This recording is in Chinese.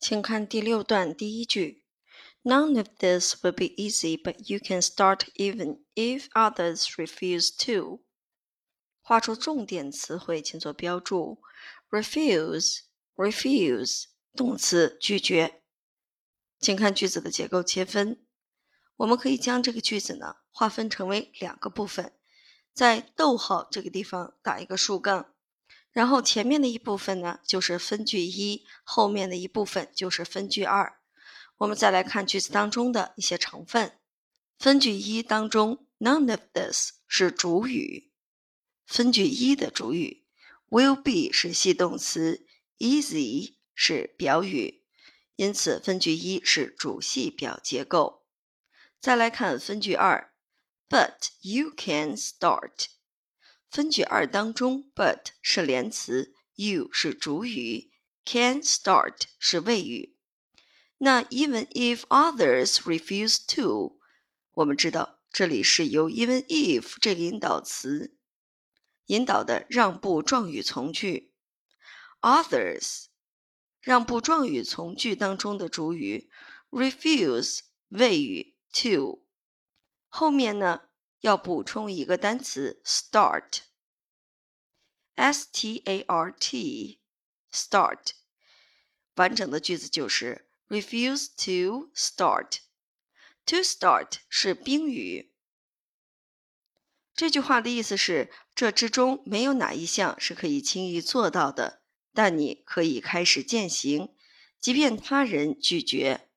请看第六段第一句：None of this will be easy, but you can start even if others refuse to。画出重点词汇，请做标注。Refuse，refuse，动词，拒绝。请看句子的结构切分。我们可以将这个句子呢划分成为两个部分，在逗号这个地方打一个竖杠。然后前面的一部分呢，就是分句一；后面的一部分就是分句二。我们再来看句子当中的一些成分。分句一当中，none of this 是主语，分句一的主语；will be 是系动词；easy 是表语。因此，分句一是主系表结构。再来看分句二，but you can start。分句二当中，but 是连词，you 是主语，can start 是谓语。那 even if others refuse to，我们知道这里是由 even if 这个引导词引导的让步状语从句。others 让步状语从句当中的主语，refuse 谓语，to 后面呢？要补充一个单词 start S T A R T，start，完整的句子就是 refuse to start。to start 是宾语。这句话的意思是，这之中没有哪一项是可以轻易做到的，但你可以开始践行，即便他人拒绝。